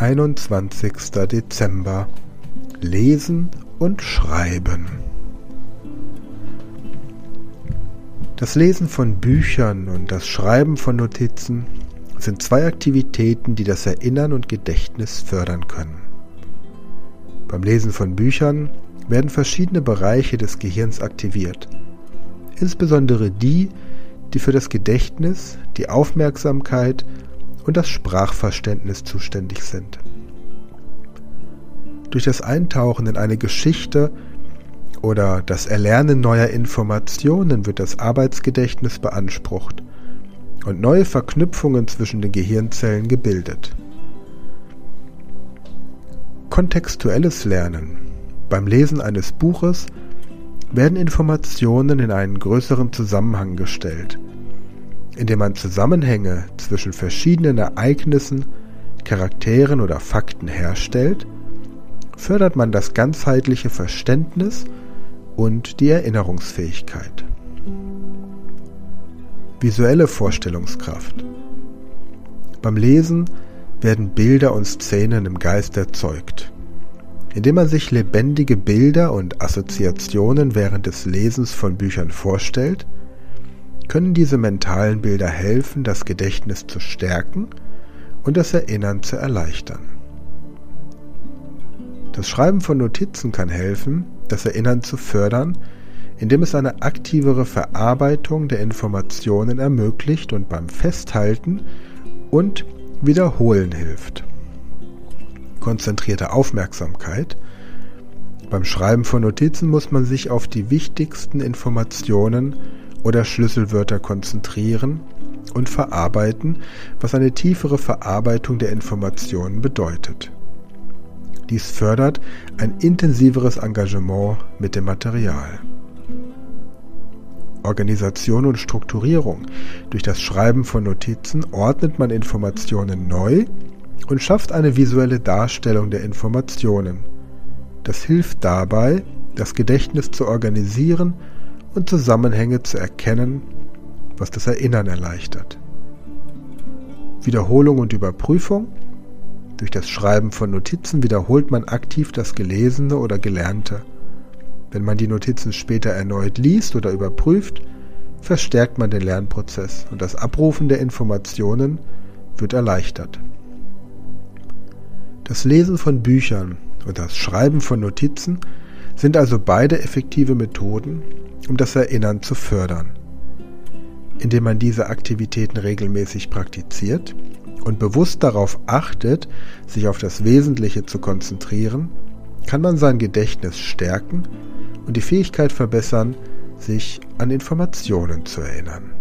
21. Dezember Lesen und Schreiben. Das Lesen von Büchern und das Schreiben von Notizen sind zwei Aktivitäten, die das Erinnern und Gedächtnis fördern können. Beim Lesen von Büchern werden verschiedene Bereiche des Gehirns aktiviert, insbesondere die, die für das Gedächtnis, die Aufmerksamkeit und das Sprachverständnis zuständig sind. Durch das Eintauchen in eine Geschichte oder das Erlernen neuer Informationen wird das Arbeitsgedächtnis beansprucht und neue Verknüpfungen zwischen den Gehirnzellen gebildet. Kontextuelles Lernen. Beim Lesen eines Buches werden Informationen in einen größeren Zusammenhang gestellt, indem man Zusammenhänge zwischen verschiedenen Ereignissen, Charakteren oder Fakten herstellt, fördert man das ganzheitliche Verständnis und die Erinnerungsfähigkeit. Visuelle Vorstellungskraft. Beim Lesen werden Bilder und Szenen im Geist erzeugt. Indem man sich lebendige Bilder und Assoziationen während des Lesens von Büchern vorstellt, können diese mentalen Bilder helfen, das Gedächtnis zu stärken und das Erinnern zu erleichtern. Das Schreiben von Notizen kann helfen, das Erinnern zu fördern, indem es eine aktivere Verarbeitung der Informationen ermöglicht und beim Festhalten und Wiederholen hilft. Konzentrierte Aufmerksamkeit. Beim Schreiben von Notizen muss man sich auf die wichtigsten Informationen oder Schlüsselwörter konzentrieren und verarbeiten, was eine tiefere Verarbeitung der Informationen bedeutet. Dies fördert ein intensiveres Engagement mit dem Material. Organisation und Strukturierung. Durch das Schreiben von Notizen ordnet man Informationen neu und schafft eine visuelle Darstellung der Informationen. Das hilft dabei, das Gedächtnis zu organisieren und Zusammenhänge zu erkennen, was das Erinnern erleichtert. Wiederholung und Überprüfung. Durch das Schreiben von Notizen wiederholt man aktiv das Gelesene oder Gelernte. Wenn man die Notizen später erneut liest oder überprüft, verstärkt man den Lernprozess und das Abrufen der Informationen wird erleichtert. Das Lesen von Büchern und das Schreiben von Notizen sind also beide effektive Methoden, um das Erinnern zu fördern. Indem man diese Aktivitäten regelmäßig praktiziert und bewusst darauf achtet, sich auf das Wesentliche zu konzentrieren, kann man sein Gedächtnis stärken und die Fähigkeit verbessern, sich an Informationen zu erinnern.